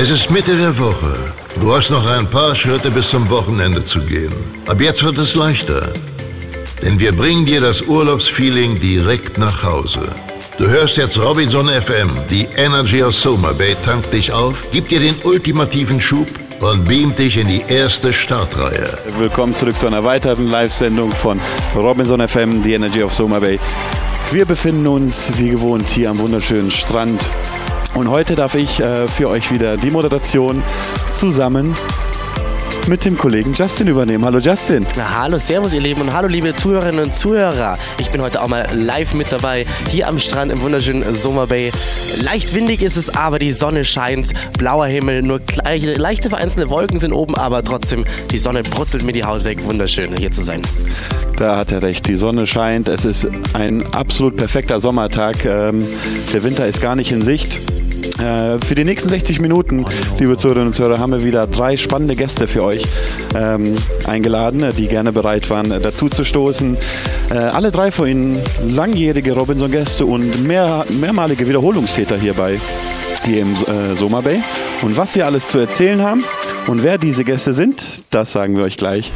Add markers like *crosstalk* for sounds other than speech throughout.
Es ist Mitte der Woche. Du hast noch ein paar Schritte bis zum Wochenende zu gehen. Ab jetzt wird es leichter. Denn wir bringen dir das Urlaubsfeeling direkt nach Hause. Du hörst jetzt Robinson FM, die Energy aus Soma Bay tankt dich auf, gibt dir den ultimativen Schub und beamt dich in die erste Startreihe. Willkommen zurück zu einer weiteren Live-Sendung von Robinson FM, die Energy of Soma Bay. Wir befinden uns wie gewohnt hier am wunderschönen Strand und heute darf ich äh, für euch wieder die Moderation zusammen mit dem Kollegen Justin übernehmen. Hallo Justin. Na, hallo, servus ihr Lieben und hallo liebe Zuhörerinnen und Zuhörer. Ich bin heute auch mal live mit dabei, hier am Strand im wunderschönen Summer Bay. Leicht windig ist es, aber die Sonne scheint, blauer Himmel, nur leichte vereinzelte Wolken sind oben, aber trotzdem, die Sonne brutzelt mir die Haut weg. Wunderschön, hier zu sein. Da hat er recht, die Sonne scheint, es ist ein absolut perfekter Sommertag. Ähm, der Winter ist gar nicht in Sicht. Äh, für die nächsten 60 Minuten, liebe Zuhörerinnen und Zuhörer, haben wir wieder drei spannende Gäste für euch ähm, eingeladen, die gerne bereit waren, dazu zu stoßen. Äh, alle drei von Ihnen langjährige Robinson-Gäste und mehr, mehrmalige Wiederholungstäter hierbei, hier im äh, Soma Bay. Und was sie alles zu erzählen haben und wer diese Gäste sind, das sagen wir euch gleich.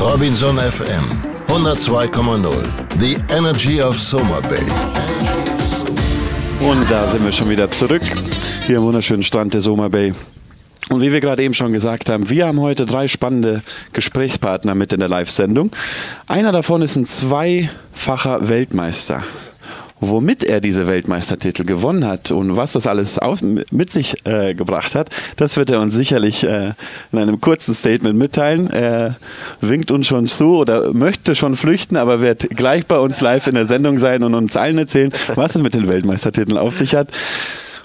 Robinson FM 102,0. The Energy of Soma Bay. Und da sind wir schon wieder zurück, hier am wunderschönen Strand der Soma Bay. Und wie wir gerade eben schon gesagt haben, wir haben heute drei spannende Gesprächspartner mit in der Live-Sendung. Einer davon ist ein zweifacher Weltmeister womit er diese Weltmeistertitel gewonnen hat und was das alles auf, mit sich äh, gebracht hat, das wird er uns sicherlich äh, in einem kurzen Statement mitteilen. Er winkt uns schon zu oder möchte schon flüchten, aber wird gleich bei uns live in der Sendung sein und uns allen erzählen, was es mit den Weltmeistertiteln auf sich hat.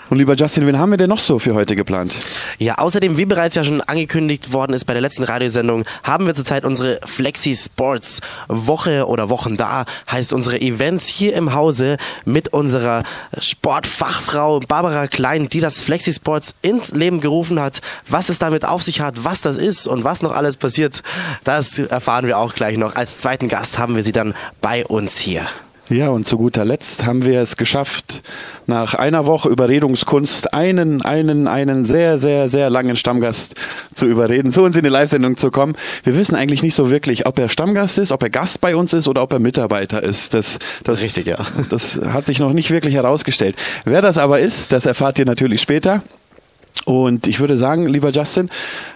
Und lieber Justin, wen haben wir denn noch so für heute geplant? Ja, außerdem, wie bereits ja schon angekündigt worden ist bei der letzten Radiosendung, haben wir zurzeit unsere Flexi Sports Woche oder Wochen da, heißt unsere Events hier im Hause mit unserer Sportfachfrau Barbara Klein, die das Flexi Sports ins Leben gerufen hat. Was es damit auf sich hat, was das ist und was noch alles passiert, das erfahren wir auch gleich noch. Als zweiten Gast haben wir sie dann bei uns hier. Ja, und zu guter Letzt haben wir es geschafft, nach einer Woche Überredungskunst einen, einen, einen sehr, sehr, sehr langen Stammgast zu überreden, zu uns in die Live-Sendung zu kommen. Wir wissen eigentlich nicht so wirklich, ob er Stammgast ist, ob er Gast bei uns ist oder ob er Mitarbeiter ist. Das, das, Richtig, ja. *laughs* Das hat sich noch nicht wirklich herausgestellt. Wer das aber ist, das erfahrt ihr natürlich später. Und ich würde sagen, lieber Justin,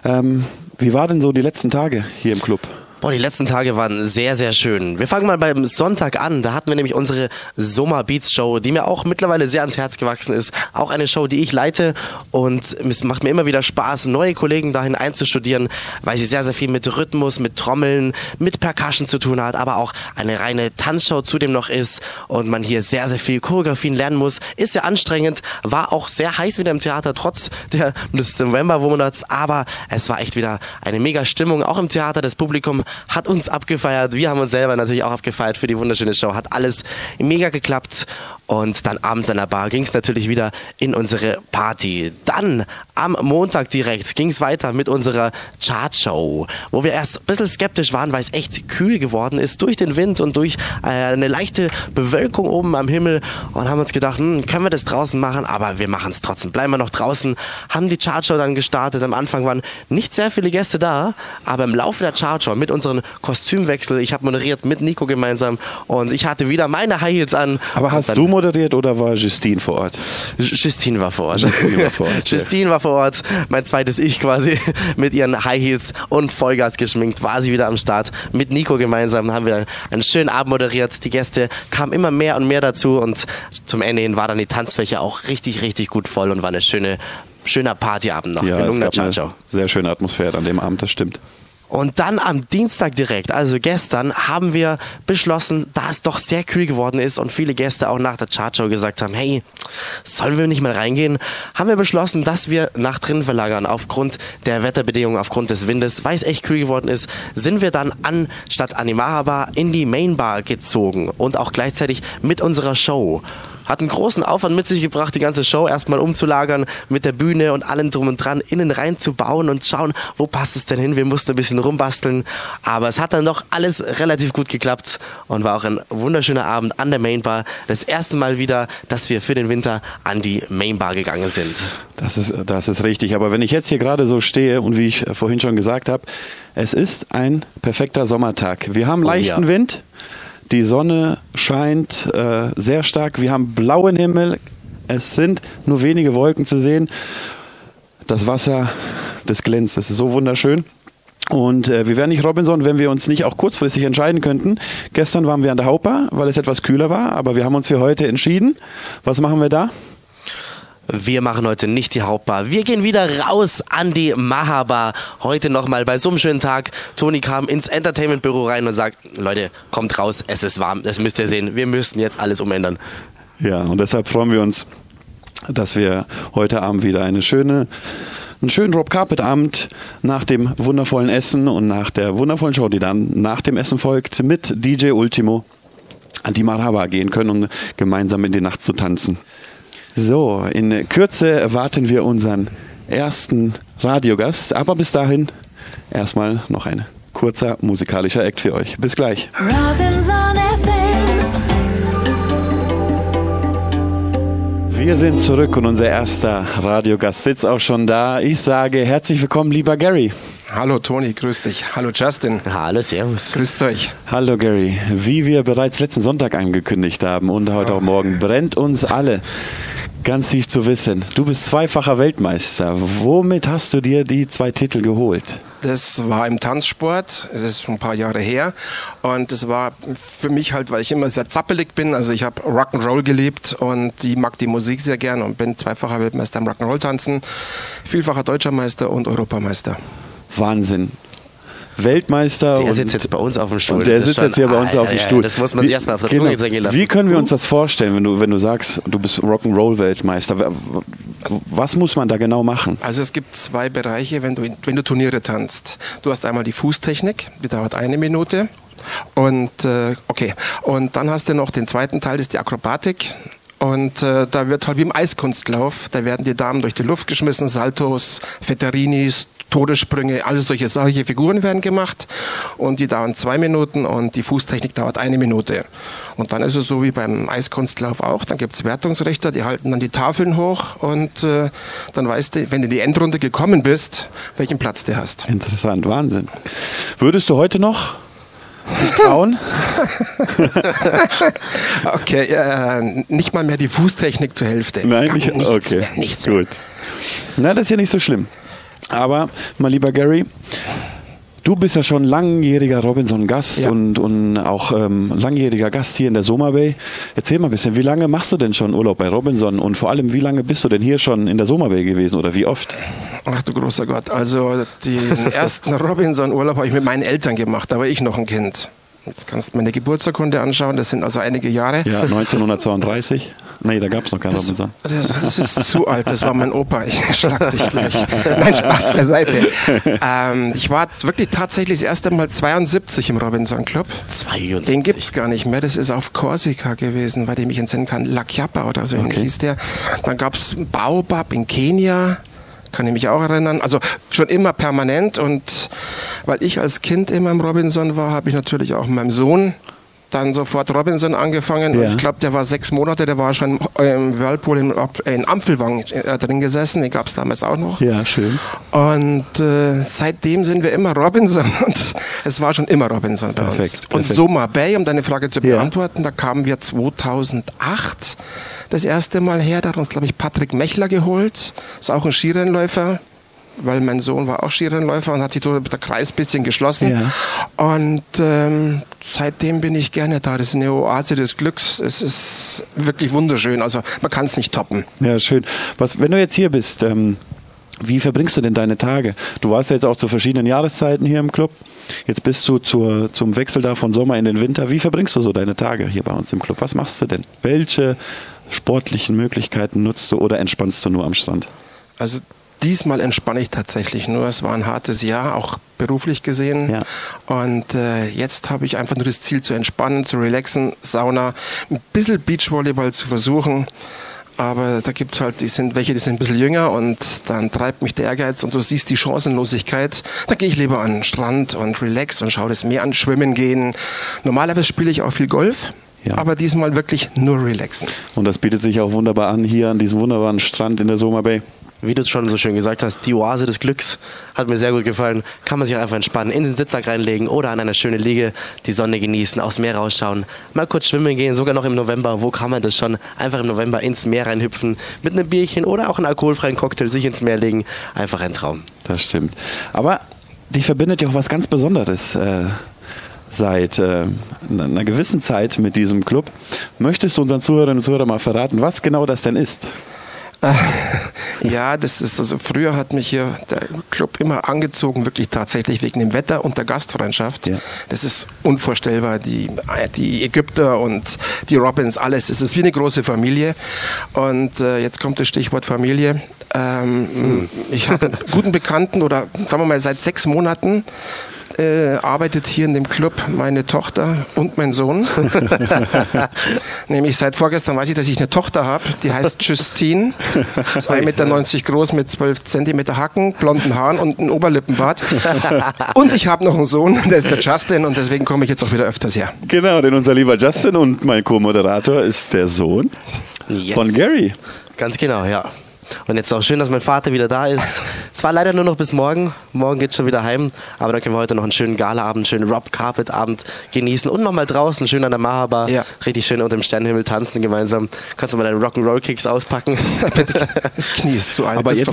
ähm, wie waren denn so die letzten Tage hier im Club? Boah, die letzten Tage waren sehr, sehr schön. Wir fangen mal beim Sonntag an. Da hatten wir nämlich unsere Sommer Beats Show, die mir auch mittlerweile sehr ans Herz gewachsen ist. Auch eine Show, die ich leite und es macht mir immer wieder Spaß, neue Kollegen dahin einzustudieren, weil sie sehr, sehr viel mit Rhythmus, mit Trommeln, mit Percussion zu tun hat, aber auch eine reine Tanzshow zudem noch ist und man hier sehr, sehr viel Choreografien lernen muss. Ist sehr anstrengend, war auch sehr heiß wieder im Theater, trotz der, November-Monats, aber es war echt wieder eine mega Stimmung, auch im Theater. Das Publikum hat uns abgefeiert. Wir haben uns selber natürlich auch abgefeiert für die wunderschöne Show. Hat alles mega geklappt. Und dann abends an der Bar ging es natürlich wieder in unsere Party. Dann am Montag direkt ging es weiter mit unserer Chartshow, wo wir erst ein bisschen skeptisch waren, weil es echt kühl geworden ist durch den Wind und durch äh, eine leichte Bewölkung oben am Himmel und haben uns gedacht, hm, können wir das draußen machen, aber wir machen es trotzdem. Bleiben wir noch draußen, haben die Chartshow dann gestartet. Am Anfang waren nicht sehr viele Gäste da, aber im Laufe der Chartshow mit unseren Kostümwechsel, ich habe moderiert mit Nico gemeinsam und ich hatte wieder meine High Heels an. Aber hast du moderiert oder war Justine vor Ort? Justine war vor Ort. *laughs* Justine war vor Ort, Justine war vor Ort, mein zweites Ich quasi, *laughs* mit ihren High Heels und Vollgas geschminkt, war sie wieder am Start. Mit Nico gemeinsam haben wir einen schönen Abend moderiert. Die Gäste kamen immer mehr und mehr dazu und zum Ende hin war dann die Tanzfläche auch richtig, richtig gut voll und war eine schöne schöner Partyabend noch. Ja, Gelungener eine sehr schöne Atmosphäre an dem Abend, das stimmt. Und dann am Dienstag direkt, also gestern, haben wir beschlossen, da es doch sehr kühl geworden ist und viele Gäste auch nach der Chartshow gesagt haben, hey, sollen wir nicht mal reingehen, haben wir beschlossen, dass wir nach drin verlagern. Aufgrund der Wetterbedingungen, aufgrund des Windes, weil es echt kühl geworden ist, sind wir dann an statt Animaha Bar in die Main Bar gezogen und auch gleichzeitig mit unserer Show. Hat einen großen Aufwand mit sich gebracht, die ganze Show erstmal umzulagern, mit der Bühne und allem drum und dran, innen rein zu bauen und schauen, wo passt es denn hin. Wir mussten ein bisschen rumbasteln, aber es hat dann doch alles relativ gut geklappt und war auch ein wunderschöner Abend an der Mainbar. Das erste Mal wieder, dass wir für den Winter an die Mainbar gegangen sind. Das ist, das ist richtig. Aber wenn ich jetzt hier gerade so stehe und wie ich vorhin schon gesagt habe, es ist ein perfekter Sommertag. Wir haben leichten ja. Wind, die Sonne scheint äh, sehr stark, wir haben blauen Himmel, es sind nur wenige Wolken zu sehen. Das Wasser, das glänzt, das ist so wunderschön. Und äh, wir wären nicht Robinson, wenn wir uns nicht auch kurzfristig entscheiden könnten. Gestern waren wir an der Haupa, weil es etwas kühler war, aber wir haben uns für heute entschieden. Was machen wir da? Wir machen heute nicht die Hauptbar. Wir gehen wieder raus an die Mahabar. Heute nochmal bei so einem schönen Tag. Toni kam ins Entertainment-Büro rein und sagt, Leute, kommt raus, es ist warm, das müsst ihr sehen. Wir müssen jetzt alles umändern. Ja, und deshalb freuen wir uns, dass wir heute Abend wieder eine schöne einen schönen Rob Carpet Abend nach dem wundervollen Essen und nach der wundervollen Show, die dann nach dem Essen folgt, mit DJ Ultimo an die Marhaba gehen können, um gemeinsam in die Nacht zu tanzen. So, in Kürze erwarten wir unseren ersten Radiogast, aber bis dahin erstmal noch ein kurzer musikalischer Act für euch. Bis gleich. Wir sind zurück und unser erster Radiogast sitzt auch schon da. Ich sage herzlich willkommen, lieber Gary. Hallo Toni, grüß dich. Hallo Justin. Hallo, servus. Grüßt euch. Hallo Gary. Wie wir bereits letzten Sonntag angekündigt haben und heute auch morgen brennt uns alle ganz tief zu wissen. Du bist zweifacher Weltmeister. Womit hast du dir die zwei Titel geholt? Das war im Tanzsport, das ist schon ein paar Jahre her. Und das war für mich halt, weil ich immer sehr zappelig bin. Also ich habe Rock'n'Roll gelebt und ich mag die Musik sehr gern und bin zweifacher Weltmeister im Rock'n'Roll-Tanzen, vielfacher Deutscher Meister und Europameister. Wahnsinn. Weltmeister. Der und, sitzt jetzt bei uns auf dem Stuhl. Und der sitzt jetzt schon- hier bei uns Ah, auf dem ja, ja, Stuhl. das muss man sich erstmal auf der Zunge zergehen lassen. Wie können wir uns das vorstellen, wenn du, wenn du sagst, du bist Rock'n'Roll-Weltmeister? Was muss man da genau machen? Also es gibt zwei Bereiche, wenn du, wenn du Turniere tanzt. Du hast einmal die Fußtechnik, die dauert eine Minute. Und äh, okay, und dann hast du noch den zweiten Teil, das ist die Akrobatik. Und äh, da wird halt wie im Eiskunstlauf, da werden die Damen durch die Luft geschmissen, Saltos, Fetterinis, Todessprünge, alles solche, solche Figuren werden gemacht und die dauern zwei Minuten und die Fußtechnik dauert eine Minute. Und dann ist es so wie beim Eiskunstlauf auch, dann gibt's Wertungsrichter, die halten dann die Tafeln hoch und äh, dann weißt du, wenn du in die Endrunde gekommen bist, welchen Platz du hast. Interessant, Wahnsinn. Würdest du heute noch dich trauen? *laughs* Okay, äh, nicht mal mehr die Fußtechnik zur Hälfte. Nein, nicht. nichts okay, mehr, nichts mehr. gut. Na, das ist ja nicht so schlimm. Aber, mein lieber Gary, du bist ja schon langjähriger Robinson-Gast Ja. und, und auch ähm, langjähriger Gast hier in der Soma Bay. Erzähl mal ein bisschen, wie lange machst du denn schon Urlaub bei Robinson und vor allem, wie lange bist du denn hier schon in der Soma Bay gewesen oder wie oft? Ach du großer Gott, also den *laughs* ersten Robinson-Urlaub habe ich mit meinen Eltern gemacht, da war ich noch ein Kind. Jetzt kannst du meine Geburtsurkunde anschauen, das sind also einige Jahre. Ja, 1932? Nee, da gab es noch keinen Das, Robinson. das, das ist zu alt, das war mein Opa. Ich schlag dich gleich. *laughs* Nein, Spaß beiseite. Ähm, ich war wirklich tatsächlich das erste Mal 72 im Robinson Club. 72. Den gibt's gar nicht mehr. Das ist auf Korsika gewesen, weil ich mich entsinnen kann. La Chiappa oder so ähnlich hieß der. Dann gab's Baobab in Kenia. Kann ich mich auch erinnern. Also schon immer permanent. Und weil ich als Kind immer im Robinson war, habe ich natürlich auch meinem Sohn dann sofort Robinson angefangen. Ja. Ich glaube, der war sechs Monate, der war schon im Whirlpool in, in Ampfelwang äh, drin gesessen. Den gab's damals auch noch. Ja, schön. Und äh, seitdem sind wir immer Robinson *laughs* und es war schon immer Robinson bei uns. Perfekt, Und perfekt. Soma Bay, um deine Frage zu Ja. beantworten, da kamen wir 2008 das erste Mal her. Da hat uns, glaube ich, Patrick Mechler geholt. Ist auch ein Skirennläufer, weil mein Sohn war auch Skirennläufer und hat sich der Kreis ein bisschen geschlossen. Ja. Und ähm, seitdem bin ich gerne da. Das ist eine Oase des Glücks. Es ist wirklich wunderschön. Also man kann es nicht toppen. Ja, schön. Was, wenn du jetzt hier bist, ähm, wie verbringst du denn deine Tage? Du warst ja jetzt auch zu verschiedenen Jahreszeiten hier im Club. Jetzt bist du zur, zum Wechsel da von Sommer in den Winter. Wie verbringst du so deine Tage hier bei uns im Club? Was machst du denn? Welche sportlichen Möglichkeiten nutzt du oder entspannst du nur am Strand? Also diesmal entspanne ich tatsächlich nur. Es war ein hartes Jahr, auch beruflich gesehen. Ja. Und äh, jetzt habe ich einfach nur das Ziel zu entspannen, zu relaxen, Sauna, ein bisschen Beachvolleyball zu versuchen. Aber da gibt es halt, die sind welche, die sind ein bisschen jünger und dann treibt mich der Ehrgeiz und du siehst die Chancenlosigkeit. Da gehe ich lieber an den Strand und relax und schaue das Meer an, schwimmen gehen. Normalerweise spiele ich auch viel Golf, Ja. aber diesmal wirklich nur relaxen. Und das bietet sich auch wunderbar an hier an diesem wunderbaren Strand in der Soma Bay. Wie du es schon so schön gesagt hast, die Oase des Glücks hat mir sehr gut gefallen. Kann man sich auch einfach entspannen, in den Sitzsack reinlegen oder an einer schönen Liege die Sonne genießen, aufs Meer rausschauen, mal kurz schwimmen gehen, sogar noch im November. Wo kann man das schon? Einfach im November ins Meer reinhüpfen, mit einem Bierchen oder auch einem alkoholfreien Cocktail sich ins Meer legen. Einfach ein Traum. Das stimmt. Aber die verbindet ja auch was ganz Besonderes äh, seit äh, einer gewissen Zeit mit diesem Club. Möchtest du unseren Zuhörerinnen und Zuhörern mal verraten, was genau das denn ist? Ja, das ist also früher hat mich hier der Club immer angezogen, wirklich tatsächlich wegen dem Wetter und der Gastfreundschaft. Ja. Das ist unvorstellbar. Die, die Ägypter und die Robins, alles. Es ist wie eine große Familie. Und äh, jetzt kommt das Stichwort Familie. Ähm, Ich habe einen guten Bekannten oder sagen wir mal seit sechs Monaten äh, arbeitet hier in dem Club meine Tochter und mein Sohn. *laughs* *laughs* Nämlich seit vorgestern weiß ich, dass ich eine Tochter habe, die heißt Justine. *laughs* Ist 1,90 Meter groß mit 12 Zentimeter Hacken, blonden Haaren und einem Oberlippenbart. Und ich habe noch einen Sohn, der ist der Justin und deswegen komme ich jetzt auch wieder öfters her. Genau, denn unser lieber Justin und mein Co-Moderator ist der Sohn Yes. von Gary. Ganz genau, ja. Und jetzt auch schön, dass mein Vater wieder da ist. *laughs* Zwar leider nur noch bis morgen. Morgen geht's schon wieder heim. Aber dann können wir heute noch einen schönen Galaabend, einen schönen Rob Carpet Abend genießen. Und nochmal draußen, schön an der Mahaba. Ja. Richtig schön unter dem Sternenhimmel tanzen gemeinsam. Kannst du mal deinen Rock'n'Roll Kicks auspacken. Das Knie ist zu alt. *laughs* Aber jetzt,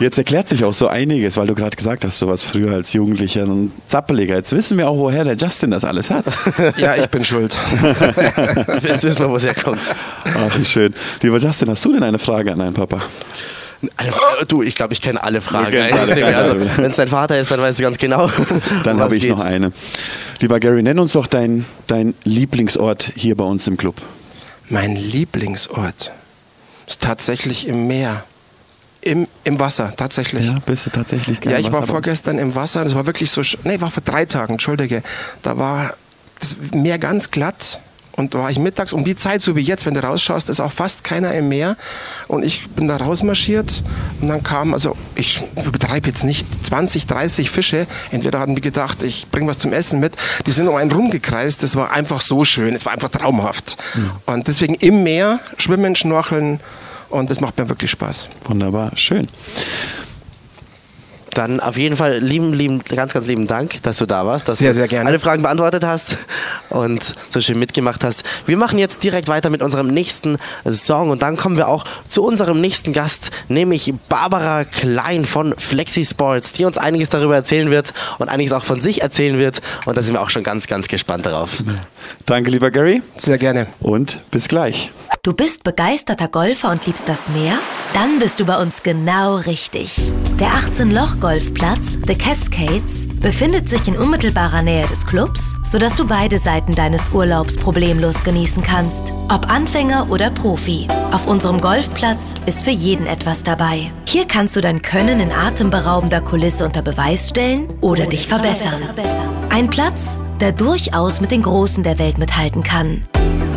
jetzt erklärt sich auch so einiges, weil du gerade gesagt hast, du warst früher als Jugendlicher ein Zappeliger. Jetzt wissen wir auch, woher der Justin das alles hat. *laughs* Ja, ich bin schuld. Jetzt wissen wir, wo es herkommt. Ach, wie schön. Lieber Justin, hast du denn eine Frage an deinen Papa? Alle, du, ich glaube, ich kenne alle Fragen. Also, Ahnung. wenn es dein Vater ist, dann weißt du ganz genau. *laughs* Dann habe ich geht. noch eine. Lieber Gary, nenn uns doch dein, dein Lieblingsort hier bei uns im Club. Mein Lieblingsort ist tatsächlich im Meer. Im, Im Wasser, tatsächlich. bist du tatsächlich Ja, ich war vorgestern im Wasser, das war wirklich so, nee, war vor drei Tagen, entschuldige. Da war das Meer ganz glatt und da war ich mittags um die Zeit, so wie jetzt, wenn du rausschaust, ist auch fast keiner im Meer. Und ich bin da rausmarschiert. Und dann kamen, also ich übertreibe jetzt nicht, 20, 30 Fische, entweder hatten die gedacht, ich bringe was zum Essen mit, die sind um einen rumgekreist, das war einfach so schön, es war einfach traumhaft. Und deswegen im Meer schwimmen, schnorcheln. Und das macht mir wirklich Spaß. Wunderbar, schön. Dann auf jeden Fall lieben, lieben, ganz, ganz lieben Dank, dass du da warst, dass Sehr, du sehr gerne. alle Fragen beantwortet hast und so schön mitgemacht hast. Wir machen jetzt direkt weiter mit unserem nächsten Song und dann kommen wir auch zu unserem nächsten Gast, nämlich Barbara Klein von Flexi Sports, die uns einiges darüber erzählen wird und einiges auch von sich erzählen wird und da sind wir auch schon ganz, ganz gespannt darauf. Danke, lieber Gary, Sehr gerne. und bis gleich. Du bist begeisterter Golfer und liebst das Meer? Dann bist du bei uns genau richtig. Der 18-Loch-Golfplatz The Cascades befindet sich in unmittelbarer Nähe des Clubs, sodass du beide Seiten deines Urlaubs problemlos genießen kannst. Ob Anfänger oder Profi. Auf unserem Golfplatz ist für jeden etwas dabei. Hier kannst du dein Können in atemberaubender Kulisse unter Beweis stellen oder dich verbessern. Ein Platz, der durchaus mit den Großen der Welt mithalten kann.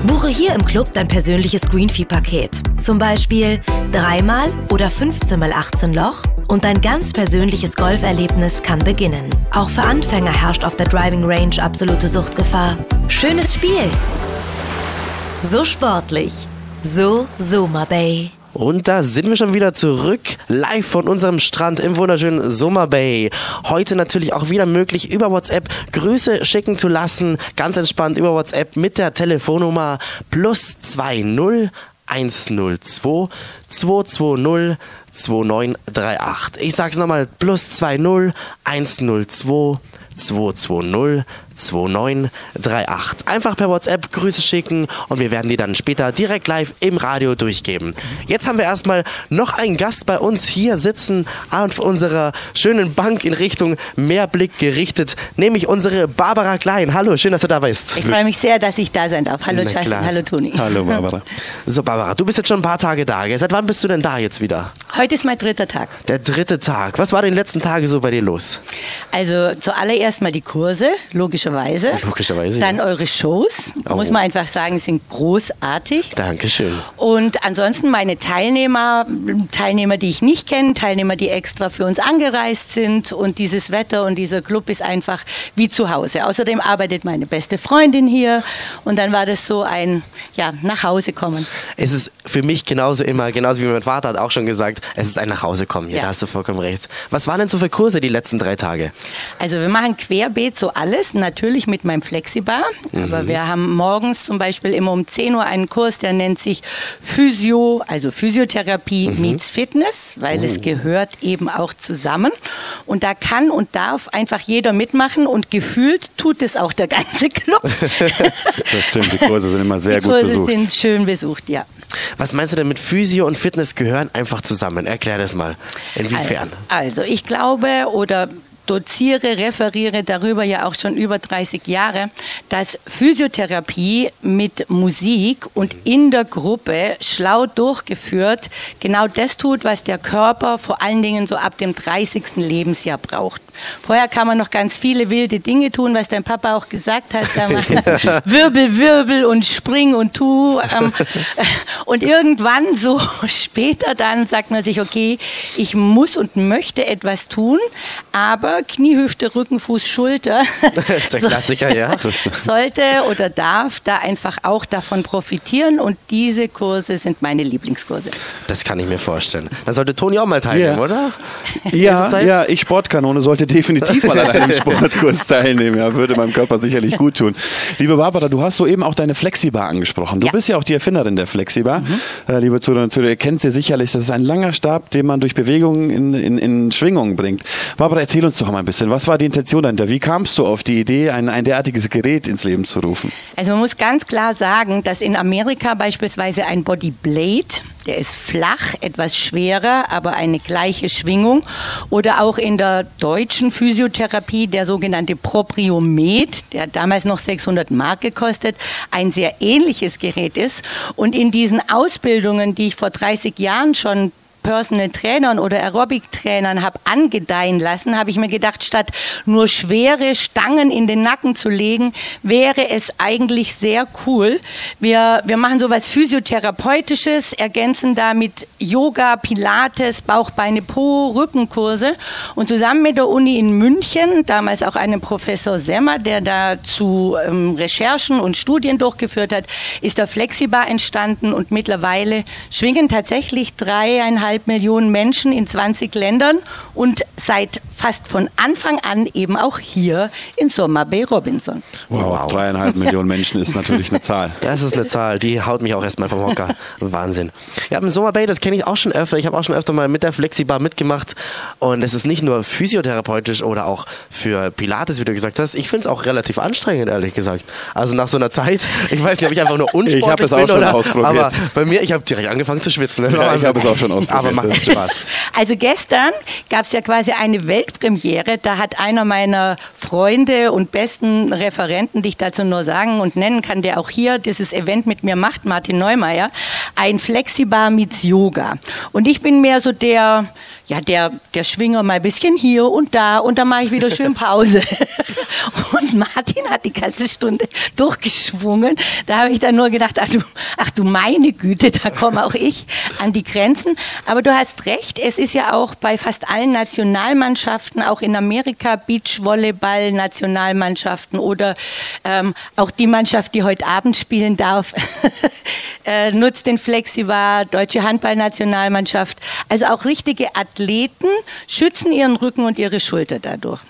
Buche hier im Club dein persönliches Greenfee-Paket. Zum Beispiel dreimal oder 15 mal 18 Loch und dein ganz persönliches Golferlebnis kann beginnen. Auch für Anfänger herrscht auf der Driving Range absolute Suchtgefahr. Schönes Spiel! So sportlich. So Soma Bay. Und da sind wir schon wieder zurück, live von unserem Strand im wunderschönen Summer Bay. Heute natürlich auch wieder möglich, über WhatsApp Grüße schicken zu lassen. Ganz entspannt über WhatsApp mit der Telefonnummer plus 20 102 220 2938. Ich sag's nochmal, plus 20 102 220 2938. Einfach per WhatsApp Grüße schicken und wir werden die dann später direkt live im Radio durchgeben. Jetzt haben wir erstmal noch einen Gast bei uns hier sitzen auf unserer schönen Bank in Richtung Meerblick gerichtet, nämlich unsere Barbara Klein. Hallo, schön, dass du da bist. Ich freue mich sehr, dass ich da sein darf. Hallo Justin, hallo Toni. Hallo *laughs* Barbara. So, Barbara, du bist jetzt schon ein paar Tage da. Seit wann bist du denn da jetzt wieder? Heute ist mein dritter Tag. Der dritte Tag. Was war den letzten Tage so bei dir los? Also zuallererst mal die Kurse, logischerweise. Logischerweise, Dann ja. eure Shows, Oh. muss man einfach sagen, sind großartig. Dankeschön. Und ansonsten meine Teilnehmer, Teilnehmer, die ich nicht kenne, Teilnehmer, die extra für uns angereist sind. Und dieses Wetter und dieser Club ist einfach wie zu Hause. Außerdem arbeitet meine beste Freundin hier. Und dann war das so ein, ja, nach Hause kommen. Es ist für mich genauso immer, genauso wie mein Vater hat auch schon gesagt, es ist ein Nachhausekommen. Ja, Ja. da hast du vollkommen recht. Was waren denn so für Kurse die letzten drei Tage? Also wir machen querbeet so alles, natürlich mit meinem Flexibar. Aber wir haben morgens zum Beispiel immer um 10 Uhr einen Kurs, der nennt sich Physio, also Physiotherapie meets Fitness, weil es gehört eben auch zusammen. Und da kann und darf einfach jeder mitmachen und gefühlt tut es auch der ganze Club. *laughs* Das stimmt, die Kurse sind immer sehr Die gut Kurse besucht. sind schön besucht, ja. Was meinst du denn mit Physio und Fitness gehören einfach zusammen? Erklär das mal. Inwiefern? Also ich glaube oder doziere, referiere darüber ja auch schon über 30 Jahre, dass Physiotherapie mit Musik und in der Gruppe schlau durchgeführt genau das tut, was der Körper vor allen Dingen so ab dem 30. Lebensjahr braucht. Vorher kann man noch ganz viele wilde Dinge tun, was dein Papa auch gesagt hat. Da man *laughs* wirbel, wirbel und spring und tu. Ähm, *laughs* und irgendwann, so *laughs* später, dann sagt man sich, okay, ich muss und möchte etwas tun, aber Knie, Hüfte, Rücken, Fuß, Schulter *laughs* Der Klassiker, ja. *laughs* sollte oder darf da einfach auch davon profitieren und diese Kurse sind meine Lieblingskurse. Das kann ich mir vorstellen. Da sollte Toni auch mal teilnehmen, Ja. oder? Ja, ja, ich Sportkanone sollte definitiv mal an einem *laughs* Sportkurs teilnehmen. Ja, würde meinem Körper sicherlich gut tun. Liebe Barbara, du hast soeben auch deine Flexibar angesprochen. Du Ja. bist ja auch die Erfinderin der Flexibar. Äh, liebe Zuhörer und Zuhörer, ihr kennt sie sicherlich. Das ist ein langer Stab, den man durch Bewegungen in, in, in Schwingungen bringt. Barbara, erzähl uns doch mal ein bisschen. Was war die Intention dahinter? Wie kamst du auf die Idee, ein, ein derartiges Gerät ins Leben zu rufen? Also man muss ganz klar sagen, dass in Amerika beispielsweise ein Body Blade, der ist flach, etwas schwerer, aber eine gleiche Schwingung. Oder auch in der deutschen Physiotherapie der sogenannte Propriomet, der damals noch 600 Mark gekostet, ein sehr ähnliches Gerät ist. Und in diesen Ausbildungen, die ich vor 30 Jahren schon Personal Trainern oder Aerobic-Trainern habe angedeihen lassen, habe ich mir gedacht, statt nur schwere Stangen in den Nacken zu legen, wäre es eigentlich sehr cool. Wir, wir machen sowas Physiotherapeutisches, ergänzen damit Yoga, Pilates, Bauch, Beine, Po, Rückenkurse und zusammen mit der Uni in München, damals auch einem Professor Semmer, der dazu ähm, Recherchen und Studien durchgeführt hat, ist der Flexibar entstanden und mittlerweile schwingen tatsächlich dreieinhalb Millionen Menschen in 20 Ländern und seit fast von Anfang an eben auch hier in Sommer Bay Robinson. Wow, dreieinhalb Millionen Menschen ist natürlich eine Zahl. *laughs* Das ist eine Zahl, die haut mich auch erstmal vom Hocker. *laughs* Wahnsinn. Ja, im Sommer Bay, das kenne ich auch schon öfter. Ich habe auch schon öfter mal mit der Flexibar mitgemacht. Und es ist nicht nur physiotherapeutisch oder auch für Pilates, wie du gesagt hast. Ich finde es auch relativ anstrengend, ehrlich gesagt. Also nach so einer Zeit, *laughs* ich weiß nicht, ob ich einfach nur unsportlich Ich hab es auch bin schon oder, ausprobiert. aber bei mir, ich habe direkt angefangen zu schwitzen. Ja, ich habe es auch schon ausprobiert. Aber macht Spaß. *laughs* Also gestern gab es ja quasi eine Weltpremiere. Da hat einer meiner Freunde und besten Referenten, die ich dazu nur sagen und nennen kann, der auch hier dieses Event mit mir macht, Martin Neumeier, ein Flexibar meets Yoga. Und ich bin mehr so der, ja, der, der Schwinger mal ein bisschen hier und da und dann mache ich wieder schön Pause. *laughs* Und Martin hat die ganze Stunde durchgeschwungen. Da habe ich dann nur gedacht, ach du, ach du meine Güte, da komme auch ich an die Grenzen. Aber du hast recht, es ist ja auch bei fast allen Nationalmannschaften, auch in Amerika Beachvolleyball Nationalmannschaften oder ähm, auch die Mannschaft, die heute Abend spielen darf, *laughs* äh, nutzt den Flexibar, deutsche Handballnationalmannschaft. Also auch richtige Athleten schützen ihren Rücken und ihre Schulter dadurch.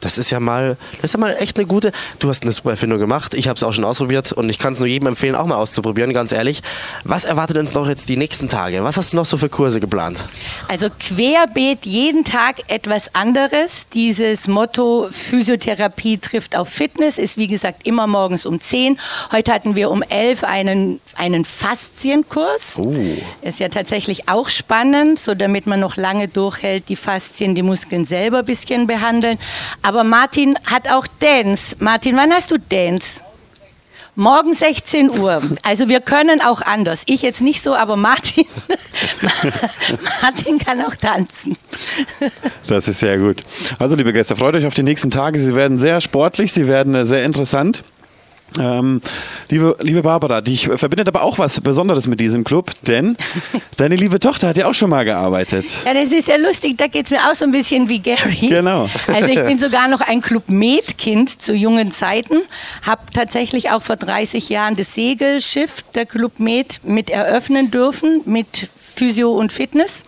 Das ist ja mal, das ist ja mal echt eine gute. Du hast eine super Erfindung gemacht. Ich habe es auch schon ausprobiert und ich kann es nur jedem empfehlen, auch mal auszuprobieren, ganz ehrlich. Was erwartet uns noch jetzt die nächsten Tage? Was hast du noch so für Kurse geplant? Also querbeet jeden Tag etwas anderes. Dieses Motto Physiotherapie trifft auf Fitness ist wie gesagt immer morgens um 10. Heute hatten wir um 11 einen, einen Faszienkurs. Oh. Ist ja tatsächlich auch spannend, so damit man noch lange durchhält, die Faszien, die Muskeln selber ein bisschen behandeln. Aber Martin hat auch Dance. Martin, wann hast du Dance? Morgen 16 Uhr. Also wir können auch anders. Ich jetzt nicht so, aber Martin, *laughs* Martin kann auch tanzen. Das ist sehr gut. Also, liebe Gäste, freut euch auf die nächsten Tage. Sie werden sehr sportlich, sie werden sehr interessant. Ähm, liebe, liebe Barbara, dich verbindet aber auch was Besonderes mit diesem Club, denn *laughs* deine liebe Tochter hat ja auch schon mal gearbeitet. Ja, das ist ja lustig, da geht es mir auch so ein bisschen wie Gary. Genau. Also ich bin *laughs* sogar noch ein Club Med-Kind zu jungen Zeiten, habe tatsächlich auch vor 30 Jahren das Segelschiff der Club Med mit eröffnen dürfen, mit Physio und Fitness.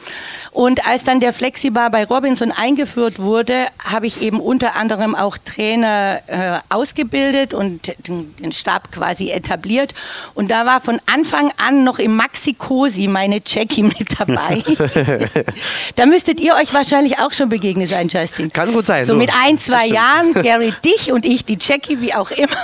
Und als dann der Flexibar bei Robinson eingeführt wurde, habe ich eben unter anderem auch Trainer äh, ausgebildet und den, Stab quasi etabliert. Und da war von Anfang an noch im Maxi-Cosi meine Jackie *laughs* mit dabei. *laughs* da müsstet ihr euch wahrscheinlich auch schon begegnet sein, Justin. Kann gut sein. So du. mit ein, zwei Jahren, *laughs* Gary dich und ich die Jackie, wie auch immer.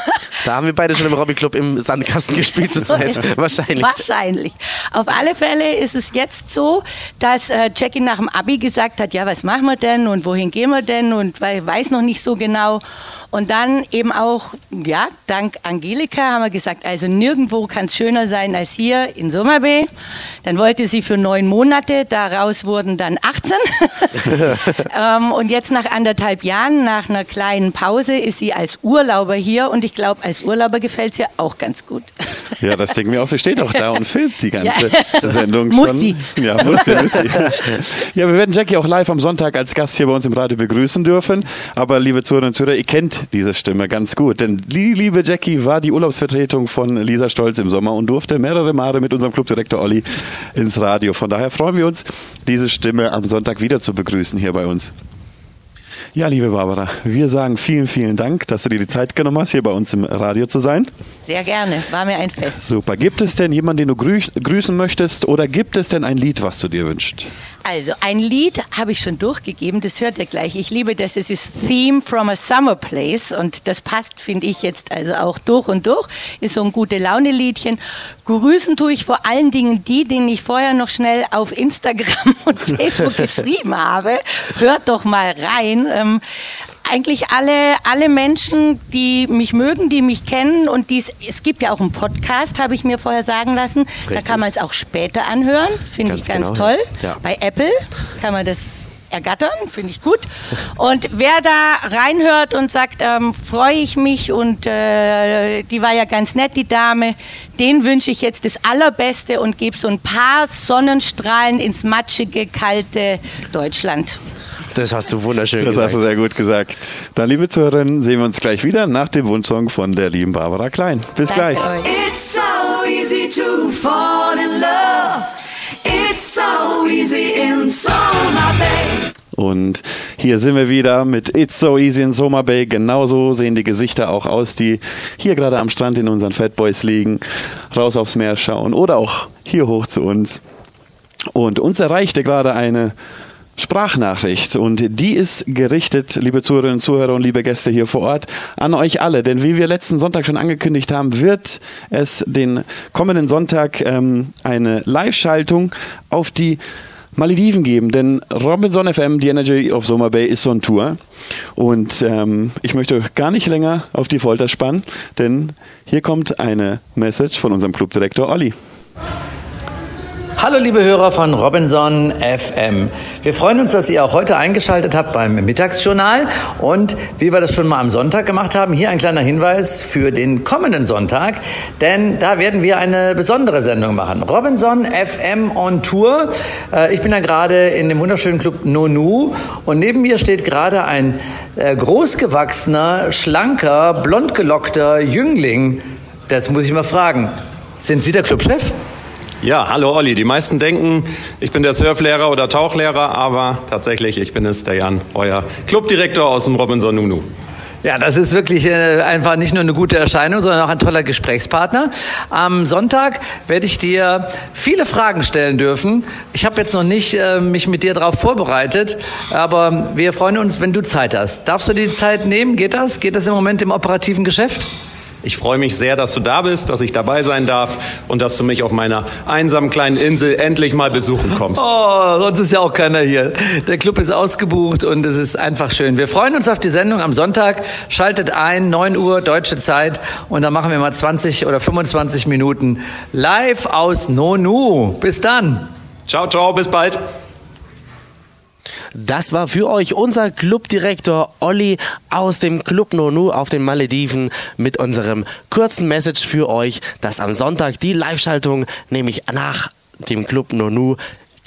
Da haben wir beide schon im Robby Club im Sandkasten gespielt zu zweit. Wahrscheinlich. Wahrscheinlich. Auf alle Fälle ist es jetzt so, dass äh, Jackie nach dem Abi gesagt hat, ja, was machen wir denn und wohin gehen wir denn und weiß noch nicht so genau. Und dann eben auch, ja, dank Angelika haben wir gesagt, also nirgendwo kann es schöner sein als hier in Sommerbay. Dann wollte sie für neun Monate, daraus wurden dann 18. *laughs* ähm, und jetzt nach anderthalb Jahren, nach einer kleinen Pause, ist sie als Urlauber hier und ich glaube, als Urlauber gefällt es ihr auch ganz gut. Ja, das denken wir auch. Sie steht auch da und filmt die ganze Ja. Sendung Muss schon. sie. Ja, muss sie, muss sie. Ja, wir werden Jackie auch live am Sonntag als Gast hier bei uns im Radio begrüßen dürfen. Aber liebe Zuhörerinnen und Zuhörer, ihr kennt diese Stimme ganz gut. Denn die liebe Jackie war die Urlaubsvertretung von Lisa Stolz im Sommer und durfte mehrere Male mit unserem Clubdirektor Olli ins Radio. Von daher freuen wir uns, diese Stimme am Sonntag wieder zu begrüßen hier bei uns. Ja, liebe Barbara, wir sagen vielen, vielen Dank, dass du dir die Zeit genommen hast, hier bei uns im Radio zu sein. Sehr gerne, war mir ein Fest. Super. Gibt es denn jemanden, den du grü grüßen möchtest oder gibt es denn ein Lied, was du dir wünschst? Also, ein Lied habe ich schon durchgegeben, das hört ihr gleich. Ich liebe das, es ist Theme from a Summer Place und das passt, finde ich, jetzt also auch durch und durch. Ist so ein gute Laune-Liedchen. Grüßen tue ich vor allen Dingen die, denen ich vorher noch schnell auf Instagram *laughs* und Facebook *laughs* geschrieben habe. Hört doch mal rein. Eigentlich alle, alle Menschen, die mich mögen, die mich kennen und dies, es gibt ja auch einen Podcast, habe ich mir vorher sagen lassen. Da Richtig. kann man es auch später anhören, finde ich Ganz genau, toll. Ja. Bei Apple kann man das ergattern, finde ich gut. Und wer da reinhört und sagt, ähm, freue ich mich und äh, die war ja ganz nett, die Dame, den wünsche ich jetzt das Allerbeste und gebe so ein paar Sonnenstrahlen ins matschige, kalte Deutschland. Das hast du wunderschön Das gesagt. hast du sehr gut gesagt. Dann, liebe Zuhörerinnen, sehen wir uns gleich wieder nach dem Wunschsong von der lieben Barbara Klein. Bis Danke gleich. euch. It's so easy to fall in love. It's so easy in Soma Bay. Und hier sind wir wieder mit It's So Easy in Soma Bay. Genauso sehen die Gesichter auch aus, die hier gerade am Strand in unseren Fat Boys liegen, raus aufs Meer schauen oder auch hier hoch zu uns. Und uns erreichte gerade eine Sprachnachricht und die ist gerichtet, liebe Zuhörerinnen und Zuhörer und liebe Gäste hier vor Ort, an euch alle. Denn wie wir letzten Sonntag schon angekündigt haben, wird es den kommenden Sonntag ähm, eine Live-Schaltung auf die Malediven geben, denn Robinson FM, die Energy of Summer Bay, ist so ein Tour. Und ähm, ich möchte gar nicht länger auf die Folter spannen, denn hier kommt eine Message von unserem Clubdirektor Olli. Hallo liebe Hörer von Robinson FM. Wir freuen uns, dass ihr auch heute eingeschaltet habt beim Mittagsjournal und wie wir das schon mal am Sonntag gemacht haben, hier ein kleiner Hinweis für den kommenden Sonntag, denn da werden wir eine besondere Sendung machen. Robinson FM on Tour. Äh, Ich bin da gerade in dem wunderschönen Club Nonu und neben mir steht gerade ein äh, großgewachsener, schlanker, blond gelockter Jüngling. Das muss ich mal fragen. Sind Sie der Clubchef? Ja, hallo Olli. Die meisten denken, ich bin der Surflehrer oder Tauchlehrer, aber tatsächlich, ich bin es, der Jan, euer Clubdirektor aus dem Robinson Nunu. Ja, das ist wirklich äh, einfach nicht nur eine gute Erscheinung, sondern auch ein toller Gesprächspartner. Am Sonntag werde ich dir viele Fragen stellen dürfen. Ich habe jetzt noch nicht äh, mich mit dir darauf vorbereitet, aber wir freuen uns, wenn du Zeit hast. Darfst du dir die Zeit nehmen? Geht das? Geht das im Moment im operativen Geschäft? Ich freue mich sehr, dass du da bist, dass ich dabei sein darf und dass du mich auf meiner einsamen kleinen Insel endlich mal besuchen kommst. Oh, sonst ist ja auch keiner hier. Der Club ist ausgebucht und es ist einfach schön. Wir freuen uns auf die Sendung am Sonntag. Schaltet ein, 9 Uhr deutsche Zeit und dann machen wir mal 20 oder 25 Minuten live aus Nonu. Bis dann. Ciao, ciao, bis bald. Das war für euch unser Clubdirektor Olli aus dem Club Nonu auf den Malediven mit unserem kurzen Message für euch, dass am Sonntag die Live-Schaltung nämlich nach dem Club Nonu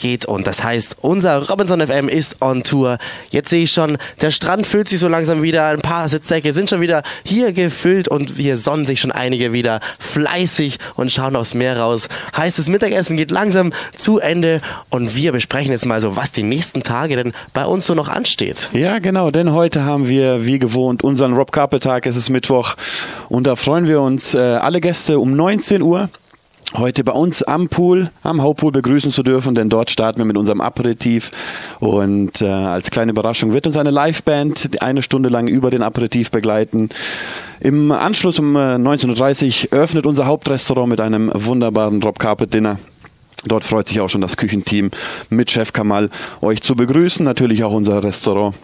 geht und das heißt, unser Robinson FM ist on Tour. Jetzt sehe ich schon, der Strand füllt sich so langsam wieder, ein paar Sitzsäcke sind schon wieder hier gefüllt und hier sonnen sich schon einige wieder fleißig und schauen aufs Meer raus. Heißt, das Mittagessen geht langsam zu Ende und wir besprechen jetzt mal so, was die nächsten Tage denn bei uns so noch ansteht. Ja, genau, denn heute haben wir wie gewohnt unseren Rob Carpet Tag. Es ist Mittwoch und da freuen wir uns äh, alle Gäste um 19 Uhr heute bei uns am Pool, am Hauptpool begrüßen zu dürfen, denn dort starten wir mit unserem Aperitif und äh, als kleine Überraschung wird uns eine Liveband eine Stunde lang über den Aperitif begleiten. Im Anschluss um äh, 19.30 Uhr öffnet unser Hauptrestaurant mit einem wunderbaren Rob Carpet Dinner. Dort freut sich auch schon das Küchenteam mit Chef Kamal euch zu begrüßen, natürlich auch unser Restaurant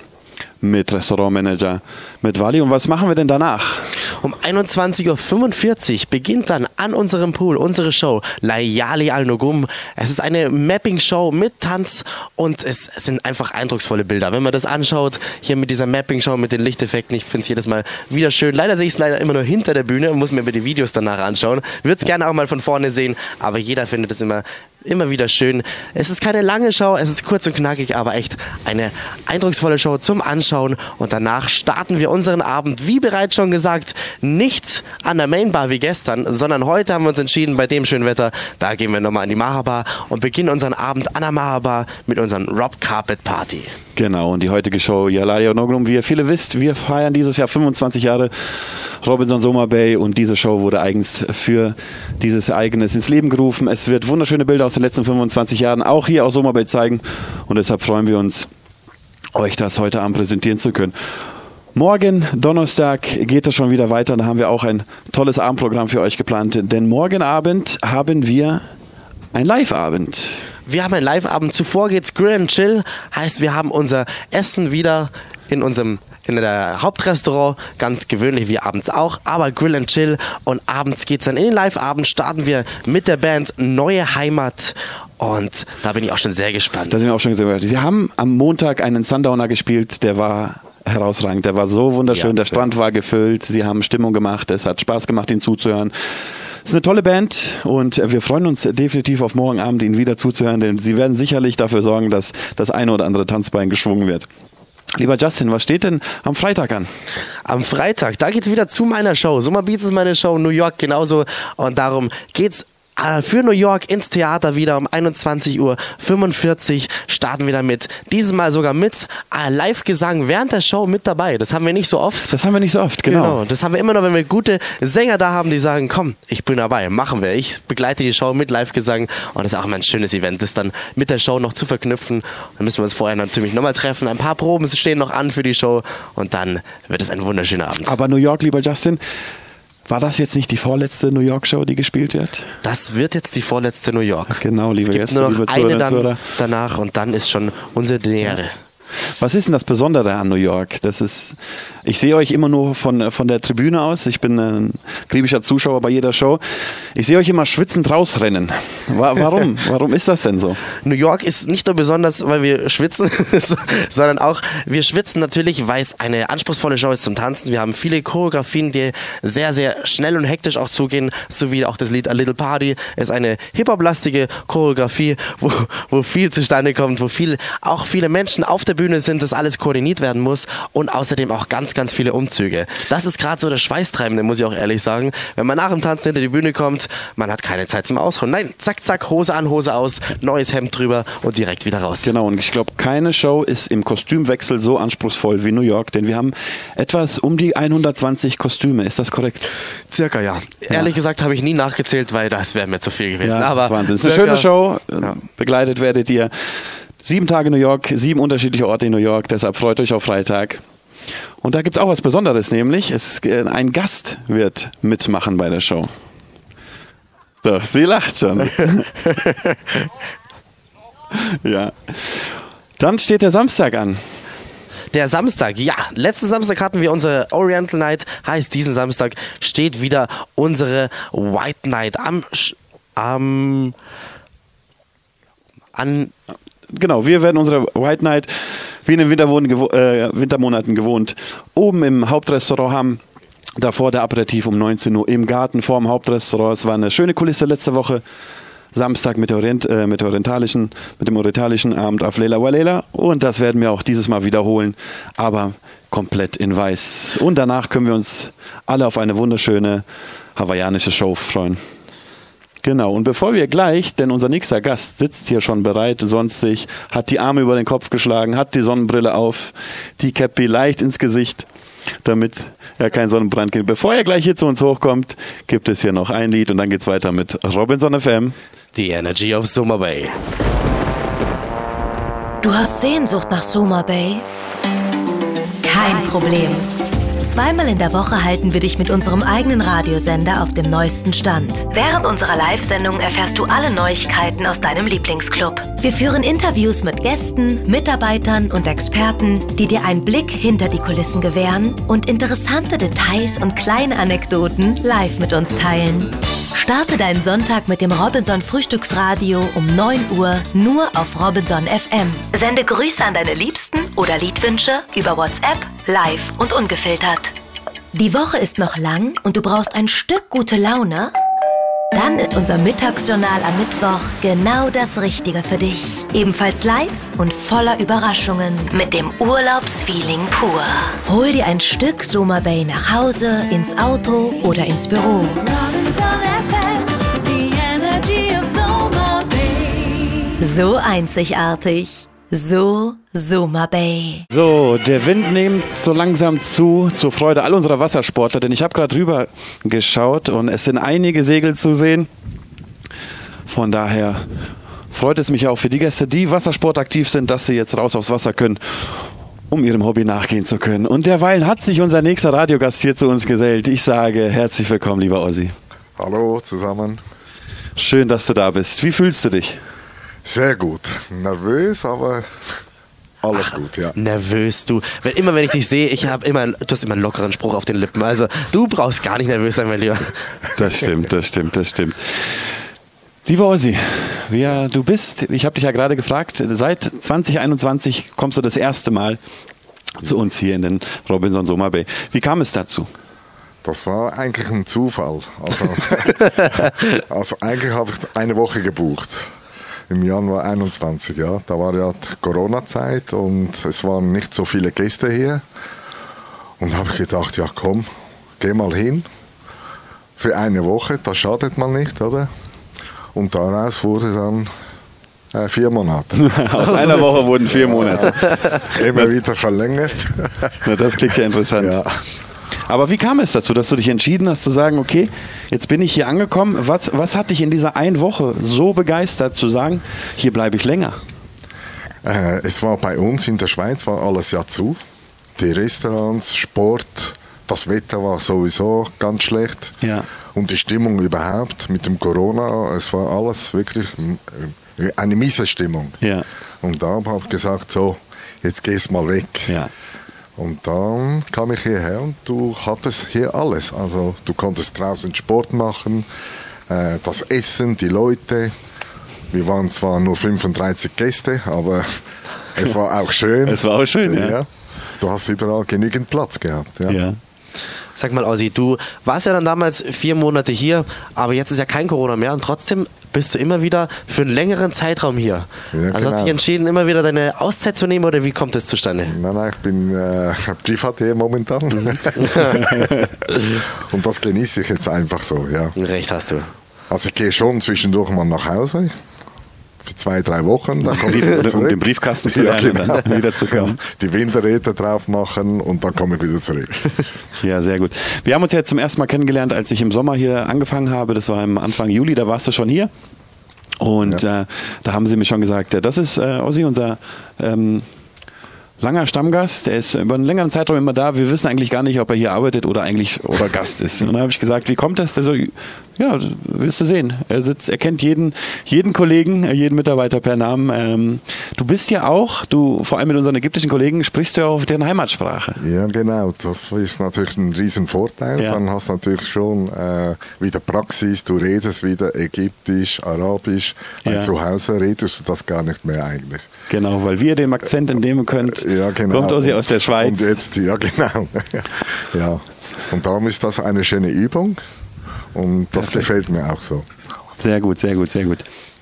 mit Restaurantmanager, mit Wally. Und was machen wir denn danach? Um 21.45 Uhr beginnt dann an unserem Pool unsere Show Layali Al Nugum. Es ist eine Mapping-Show mit Tanz und es sind einfach eindrucksvolle Bilder. Wenn man das anschaut, hier mit dieser Mapping-Show, mit den Lichteffekten, ich finde es jedes Mal wieder schön. Leider sehe ich es leider immer nur hinter der Bühne und muss mir die Videos danach anschauen. Würde es gerne auch mal von vorne sehen, aber jeder findet es immer immer wieder schön. Es ist keine lange Show, es ist kurz und knackig, aber echt eine eindrucksvolle Show zum Anschauen. Und danach starten wir unseren Abend, wie bereits schon gesagt, nicht an der Mainbar wie gestern, sondern heute haben wir uns entschieden, bei dem schönen Wetter, da gehen wir nochmal an die Mahabar und beginnen unseren Abend an der Mahabar mit unseren Rob Carpet Party. Genau, und die heutige Show Yalalia Onoglum, wie ihr viele wisst, wir feiern dieses Jahr 25 Jahre Robinson Summer Bay und diese Show wurde eigens für dieses Ereignis ins Leben gerufen. Es wird wunderschöne Bilder aus den letzten 25 Jahren auch hier aus Summer Bay zeigen und deshalb freuen wir uns, euch das heute Abend präsentieren zu können. Morgen, Donnerstag, geht es schon wieder weiter. Da haben wir auch ein tolles Abendprogramm für euch geplant. Denn morgen Abend haben wir ein Live-Abend. Wir haben einen Live-Abend. Zuvor geht's Grill and Chill. Heißt, wir haben unser Essen wieder in unserem in der Hauptrestaurant, ganz gewöhnlich wie abends auch, aber Grill and Chill und abends geht's dann in den Live-Abend, starten wir mit der Band Neue Heimat und da bin ich auch schon sehr gespannt. Da sind wir auch schon sehr gespannt. Sie haben am Montag einen Sundowner gespielt, der war herausragend, der war so wunderschön, Ja, der Strand war gefüllt, sie haben Stimmung gemacht, es hat Spaß gemacht, ihnen zuzuhören. Es ist eine tolle Band und wir freuen uns definitiv auf morgen Abend, ihnen wieder zuzuhören, denn sie werden sicherlich dafür sorgen, dass das eine oder andere Tanzbein geschwungen wird. Lieber Justin, was steht denn am Freitag an? Am Freitag, da geht's wieder zu meiner Show. Summer Beats ist meine Show, New York genauso. Und darum geht's für New York ins Theater wieder um 21.45 Uhr starten wir damit. Dieses Mal sogar mit äh, Live-Gesang während der Show mit dabei. Das haben wir nicht so oft. Das haben wir nicht so oft, genau. Das haben wir immer noch, wenn wir gute Sänger da haben, die sagen, komm, ich bin dabei, machen wir. Ich begleite die Show mit Live-Gesang und das ist auch immer ein schönes Event, das dann mit der Show noch zu verknüpfen. Dann müssen wir uns vorher natürlich nochmal treffen. Ein paar Proben stehen noch an für die Show und dann wird es ein wunderschöner Abend. Aber New York, lieber Justin, war das jetzt nicht die vorletzte New York-Show, die gespielt wird? Das wird jetzt die vorletzte New York. Genau, liebe es gibt Gäste, nur noch liebe eine dann Zuhörer. danach und dann ist schon unsere Lehre. Was ist denn das Besondere an New York? Das ist, ich sehe euch immer nur von, von der Tribüne aus. Ich bin ein griebischer Zuschauer bei jeder Show. Ich sehe euch immer schwitzend rausrennen. Wa- Warum? *laughs* Warum ist das denn so? New York ist nicht nur besonders, weil wir schwitzen, *laughs* sondern auch, wir schwitzen natürlich, weil es eine anspruchsvolle Show ist zum Tanzen. Wir haben viele Choreografien, die sehr, sehr schnell und hektisch auch zugehen, so wie auch das Lied A Little Party ist eine hip-hop-lastige Choreografie, wo, wo viel zustande kommt, wo viel, auch viele Menschen auf der Bühne sind, dass alles koordiniert werden muss und außerdem auch ganz, ganz viele Umzüge. Das ist gerade so das Schweißtreibende, muss ich auch ehrlich sagen. Wenn man nach dem Tanzen hinter die Bühne kommt, man hat keine Zeit zum Ausruhen. Nein, zack, zack, Hose an, Hose aus, neues Hemd drüber und direkt wieder raus. Genau, und ich glaube, keine Show ist im Kostümwechsel so anspruchsvoll wie New York, denn wir haben etwas um die 120 Kostüme. Ist das korrekt? Circa, ja. Ehrlich gesagt habe ich nie nachgezählt, weil das wäre mir zu viel gewesen. Ja, Aber Wahnsinn. Es ist eine circa- schöne Show. Ja. Begleitet werdet ihr sieben Tage New York, sieben unterschiedliche Orte in New York. Deshalb freut euch auf Freitag. Und da gibt's auch was Besonderes, nämlich es, äh, ein Gast wird mitmachen bei der Show. So, sie lacht schon. *laughs* ja. Dann steht der Samstag an. Der Samstag, ja. Letzten Samstag hatten wir unsere Oriental Night. Heißt, diesen Samstag steht wieder unsere White Night am, Sch- am, an, Genau, wir werden unsere White Night, wie in den gewo- äh, Wintermonaten gewohnt, oben im Hauptrestaurant haben. Davor der Aperitif um 19 Uhr im Garten vorm Hauptrestaurant. Es war eine schöne Kulisse letzte Woche. Samstag mit, Orient, äh, mit, orientalischen, mit dem orientalischen Abend auf Lela Walela. Und das werden wir auch dieses Mal wiederholen, aber komplett in weiß. Und danach können wir uns alle auf eine wunderschöne hawaiianische Show freuen. Genau, und bevor wir gleich, denn unser nächster Gast sitzt hier schon bereit, sonstig, hat die Arme über den Kopf geschlagen, hat die Sonnenbrille auf, die Cappy leicht ins Gesicht, damit er keinen Sonnenbrand kriegt. Bevor er gleich hier zu uns hochkommt, gibt es hier noch ein Lied und dann geht's weiter mit Robinson FM. The Energy of Summer Bay. Du hast Sehnsucht nach Soma Bay? Kein Problem. Zweimal in der Woche halten wir dich mit unserem eigenen Radiosender auf dem neuesten Stand. Während unserer Live-Sendung erfährst du alle Neuigkeiten aus deinem Lieblingsclub. Wir führen Interviews mit Gästen, Mitarbeitern und Experten, die dir einen Blick hinter die Kulissen gewähren und interessante Details und kleine Anekdoten live mit uns teilen. Starte deinen Sonntag mit dem Robinson Frühstücksradio um 9 Uhr nur auf Robinson FM. Sende Grüße an deine Liebsten oder Liedwünsche über WhatsApp, live und ungefiltert. Die Woche ist noch lang und du brauchst ein Stück gute Laune? Dann ist unser Mittagsjournal am Mittwoch genau das Richtige für dich. Ebenfalls live und voller Überraschungen mit dem Urlaubsfeeling pur. Hol dir ein Stück Soma Bay nach Hause, ins Auto oder ins Büro. So einzigartig. So Soma Bay. So, der Wind nimmt so langsam zu, zur Freude all unserer Wassersportler, denn ich habe gerade rüber geschaut und es sind einige Segel zu sehen. Von daher freut es mich auch für die Gäste, die wassersportaktiv sind, dass sie jetzt raus aufs Wasser können, um ihrem Hobby nachgehen zu können. Und derweilen hat sich unser nächster Radiogast hier zu uns gesellt. Ich sage herzlich willkommen, lieber Ossi. Hallo zusammen. Schön, dass du da bist. Wie fühlst du dich? Sehr gut. Nervös, aber alles gut, ja. Nervös, du. Wenn, immer wenn ich dich sehe, ich habe immer, du hast immer einen lockeren Spruch auf den Lippen. Also du brauchst gar nicht nervös sein, mein Lieber. Das stimmt, das stimmt, das stimmt. Lieber Ossi, wer du bist, ich habe dich ja gerade gefragt, seit 2021 kommst du das erste Mal zu uns hier in den Robinson Summer Bay. Wie kam es dazu? Das war eigentlich ein Zufall. Also, *laughs* also eigentlich habe ich eine Woche gebucht. Im Januar 21, ja. Da war ja die Corona-Zeit und es waren nicht so viele Gäste hier. Und habe ich gedacht, ja komm, geh mal hin. Für eine Woche, das schadet man nicht, oder? Und daraus wurde dann äh, vier Monate. *laughs* Aus einer Woche wurden vier Monate. Immer wieder verlängert. Na, das klingt ja *laughs* interessant. Ja. Aber wie kam es dazu, dass du dich entschieden hast zu sagen, okay, jetzt bin ich hier angekommen. Was, was hat dich in dieser einen Woche so begeistert zu sagen, hier bleibe ich länger? Äh, es war bei uns in der Schweiz war alles ja zu. Die Restaurants, Sport, das Wetter war sowieso ganz schlecht. Ja. Und die Stimmung überhaupt mit dem Corona, es war alles wirklich äh, eine miese Stimmung. Ja. Und da habe ich gesagt, so, jetzt gehst mal weg. Ja. Und dann kam ich hierher und du hattest hier alles. Also du konntest draußen Sport machen, äh, das Essen, die Leute. Wir waren zwar nur 35 Gäste, aber *laughs* es war auch schön. Es war auch schön, ja. Du hast überall genügend Platz gehabt. Ja. Ja. Sag mal, Ossi, du warst ja dann damals vier Monate hier, aber jetzt ist ja kein Corona mehr und trotzdem bist du immer wieder für einen längeren Zeitraum hier. Ja, also hast du genau. dich entschieden, immer wieder deine Auszeit zu nehmen oder wie kommt es zustande? Nein, nein, ich bin äh, Privatier momentan. *laughs* und das genieße ich jetzt einfach so, ja. Recht hast du. Also ich gehe schon zwischendurch mal nach Hause. Für zwei, drei Wochen. Dann komme ich wieder um zurück. den Briefkasten zu lernen und dann wieder zu kommen. *laughs* Die Winterräder drauf machen und dann komme ich wieder zurück. *laughs* Ja, sehr gut. Wir haben uns jetzt zum ersten Mal kennengelernt, als ich im Sommer hier angefangen habe. Das war im Anfang Juli, da warst du schon hier. Und äh, da haben sie mir schon gesagt, äh, das ist äh, Ossi, unser ähm, langer Stammgast, der ist über einen längeren Zeitraum immer da. Wir wissen eigentlich gar nicht, ob er hier arbeitet oder eigentlich oder Gast ist. Und dann habe ich gesagt, wie kommt das? Der so, ja, wirst du sehen. Er sitzt, er kennt jeden, jeden Kollegen, äh, jeden Mitarbeiter per Namen. Ähm, du bist ja auch, du vor allem mit unseren ägyptischen Kollegen sprichst du ja auch auf deren Heimatsprache. Ja, genau. Das ist natürlich ein riesen Vorteil. Ja. Dann hast du natürlich schon äh, wieder Praxis. Du redest wieder Ägyptisch, Arabisch. Ja. Zu Hause redest du das gar nicht mehr eigentlich. Genau, weil wir dem Akzent entnehmen könnt, Ja, genau. kommt Ossi aus der Schweiz. Und jetzt, ja, *laughs* genau. ja. Und darum ist das eine schöne Übung. Und das gefällt mir auch so. Sehr gut, sehr gut, sehr gut.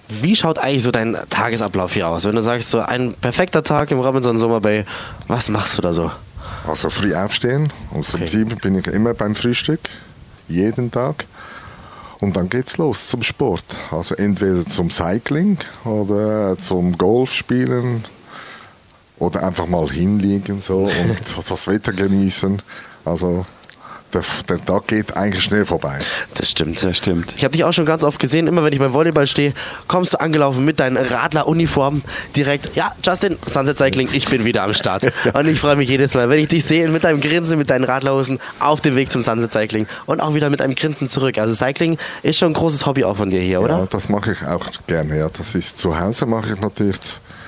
Wie schaut eigentlich so dein Tagesablauf hier aus? Wenn du sagst, so ein perfekter Tag im Robinson Summer Bay, was machst du da so? Also früh aufstehen. Und um sieben bin ich immer beim Frühstück. Jeden Tag. Und dann geht's los zum Sport. Also entweder zum Cycling oder zum Golf spielen oder einfach mal hinliegen so und *laughs* das Wetter genießen. Also der, der Tag geht eigentlich schnell vorbei. Das stimmt. Das stimmt. Ich habe dich auch schon ganz oft gesehen, immer wenn ich beim Volleyball stehe, kommst du angelaufen mit deinen Radler-Uniform direkt. Ja, Justin, Sunset Cycling, ich bin wieder am Start. *laughs* Und ich freue mich jedes Mal, wenn ich dich sehe mit deinem Grinsen, mit deinen Radlerhosen auf dem Weg zum Sunset Cycling und auch wieder mit einem Grinsen zurück. Also Cycling ist schon ein großes Hobby auch von dir hier, oder? Ja, das mache ich auch gerne. Ja. Das ist zu Hause mache ich natürlich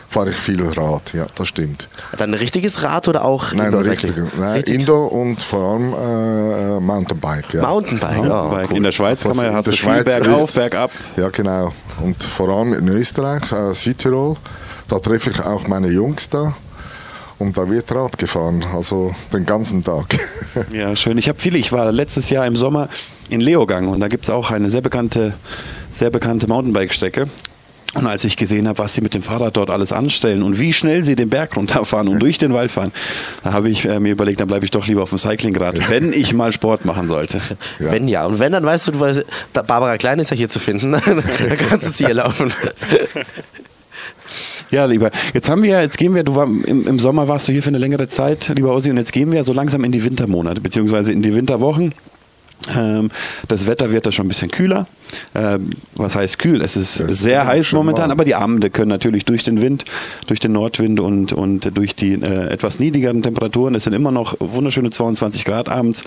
fahre ich viel Rad. Ja, das stimmt. Dann ein richtiges Rad oder auch Nein, Indoor richtig. Nein, Richtig. Indoor und vor allem äh, Mountainbike. Ja. Mountainbike, ja. Mountainbike. In der Schweiz kann man ja, in hast der du viel Schweiz bergauf, ist- bergab. Ja, genau. Und vor allem in Österreich, äh, Südtirol, da treffe ich auch meine Jungs da. Und da wird Rad gefahren, also den ganzen Tag. *laughs* Ja, schön. Ich habe viele. Ich war letztes Jahr im Sommer in Leogang und da gibt es auch eine sehr bekannte, sehr bekannte Mountainbike-Strecke. Und als ich gesehen habe, was sie mit dem Fahrrad dort alles anstellen und wie schnell sie den Berg runterfahren und durch den Wald fahren, da habe ich äh, mir überlegt, dann bleibe ich doch lieber auf dem Cyclingrad, wenn ich mal Sport machen sollte. *laughs* Ja. Wenn ja. Und wenn, dann weißt du, du weißt, Barbara Klein ist ja hier zu finden. *laughs* da kannst du hier laufen. *laughs* Ja, lieber. Jetzt haben wir, jetzt gehen wir, du war, im, im Sommer warst du hier für eine längere Zeit, lieber Ossi, und jetzt gehen wir so langsam in die Wintermonate, beziehungsweise in die Winterwochen. Ähm, das Wetter wird da schon ein bisschen kühler. Ähm, was heißt kühl? Es ist ist sehr heiß momentan, warm. aber die Abende können natürlich durch den Wind, durch den Nordwind und, und durch die äh, etwas niedrigeren Temperaturen, es sind immer noch wunderschöne 22 Grad abends.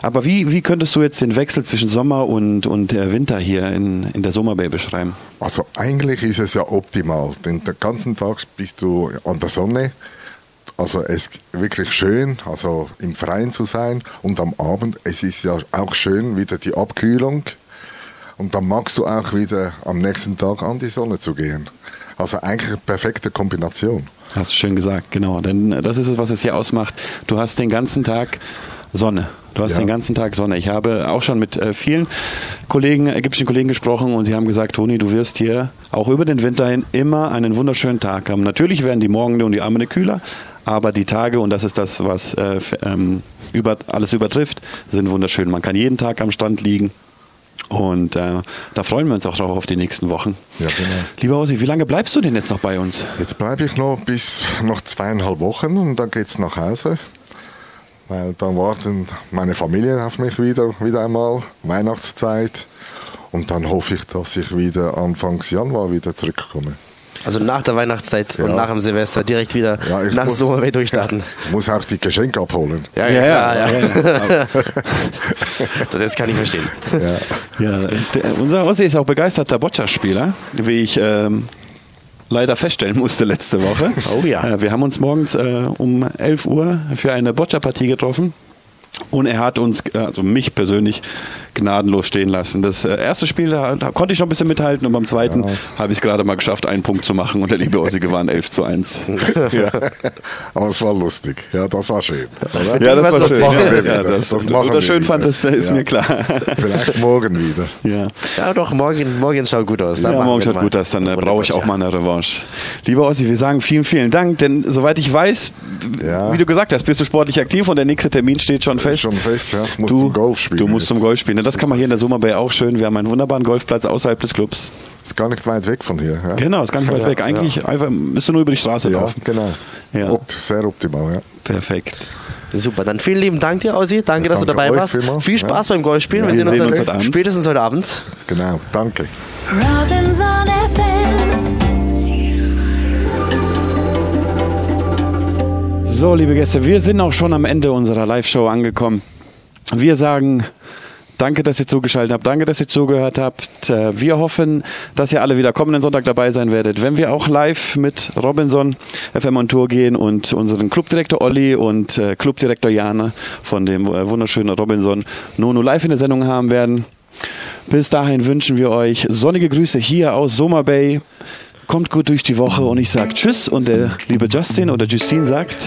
Aber wie, wie könntest du jetzt den Wechsel zwischen Sommer und, und äh, Winter hier in, in der Sommerbay beschreiben? Also eigentlich ist es ja optimal, denn den ganzen Tag bist du an der Sonne. Also es ist wirklich schön, also im Freien zu sein. Und am Abend, es ist ja auch schön, wieder die Abkühlung. Und dann magst du auch wieder am nächsten Tag an die Sonne zu gehen. Also eigentlich eine perfekte Kombination. Hast du schön gesagt, genau. Denn äh, das ist es, was es hier ausmacht. Du hast den ganzen Tag Sonne. Du hast Ja. den ganzen Tag Sonne. Ich habe auch schon mit äh, vielen Kollegen, ägyptischen Kollegen gesprochen und sie haben gesagt, Toni, du wirst hier auch über den Winter hin immer einen wunderschönen Tag haben. Natürlich werden die Morgende und die Abende kühler, aber die Tage, und das ist das, was äh, ähm, über, alles übertrifft, sind wunderschön. Man kann jeden Tag am Strand liegen. Und äh, da freuen wir uns auch drauf auf die nächsten Wochen. Ja, genau. Lieber Ossi, wie lange bleibst du denn jetzt noch bei uns? Jetzt bleibe ich noch bis noch zweieinhalb Wochen und dann geht's nach Hause. Weil dann warten meine Familie auf mich wieder, wieder einmal, Weihnachtszeit. Und dann hoffe ich, dass ich wieder Anfangs Januar wieder zurückkomme. Also nach der Weihnachtszeit und Ja. nach dem Silvester direkt wieder Ja, ich nach muss- Sommerbay durchstarten. *laughs* Muss auch die Geschenke abholen. Ja, ja, ja. ja, *laughs* das kann ich verstehen. Ja, der, unser Ossi ist auch begeisterter Boccia-Spieler, wie ich ähm, leider feststellen musste letzte Woche. Oh ja. Äh, wir haben uns morgens äh, um 11 Uhr für eine Boccia-Partie getroffen. Und er hat uns, äh, also mich persönlich, gnadenlos stehen lassen. Das äh, erste Spiel, da, da konnte ich schon ein bisschen mithalten und beim zweiten habe ich es gerade mal geschafft, einen Punkt zu machen und der liebe Ossi gewann *laughs* 11 zu 1. ja. Aber es war lustig. Ja, das war schön. Oder? Ja, das war das schön. Machen Ja, wir ja, wieder. das- das machen das wir schön wieder. fandest, ist mir klar. Vielleicht morgen wieder. Ja. Ja, doch, morgen, morgen schaut gut aus. Dann Ja, morgen schaut mal. gut aus, dann äh, brauche ich auch Ja. mal eine Revanche. Lieber Ossi, wir sagen vielen, vielen Dank, denn soweit ich weiß, Ja. wie du gesagt hast, bist du sportlich aktiv und der nächste Termin steht schon fest. Schon fest, ja. Ich muss du, zum Golf spielen. Du musst jetzt. zum Golf spielen. Das kann man hier in der Summer Bay auch schön. Wir haben einen wunderbaren Golfplatz außerhalb des Clubs. Ist gar nicht weit weg von hier. Ja, Genau, ist gar nicht weit weg. Eigentlich einfach, müsst du nur über die Straße ja laufen. genau. Ja. Opt, sehr optimal, ja. Perfekt. Super, dann vielen lieben Dank dir, Ossi. Danke, dass du Danke dabei euch warst. vielmals. Viel Spaß Ja. beim Golfspielen. Ja, wir wir sehen uns, sehen uns heute- heute Abend. spätestens heute Abend. Genau, danke. Robinson FM. So, liebe Gäste, wir sind auch schon am Ende unserer Live-Show angekommen. Wir sagen Danke, dass ihr zugeschaltet habt. Danke, dass ihr zugehört habt. Äh, Wir hoffen, dass ihr alle wieder kommenden Sonntag dabei sein werdet, wenn wir auch live mit Robinson FM on Tour gehen und unseren Clubdirektor Olli und äh, Clubdirektor Jane von dem äh, wunderschönen Robinson Nono live in der Sendung haben werden. Bis dahin wünschen wir euch sonnige Grüße hier aus Soma Bay. Kommt gut durch die Woche und ich sage Tschüss und der liebe Justin oder Justine sagt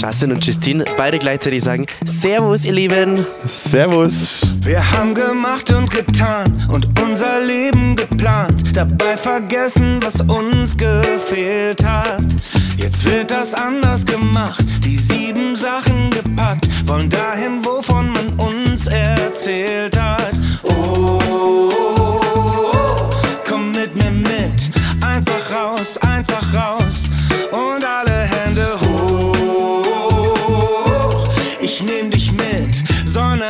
Justin und Justine beide gleichzeitig sagen Servus, ihr Lieben. Servus. Wir haben gemacht und getan und unser Leben geplant, dabei vergessen, was uns gefehlt hat. Jetzt wird das anders gemacht, die sieben Sachen gepackt, wollen dahin, wovon man uns erzählt hat.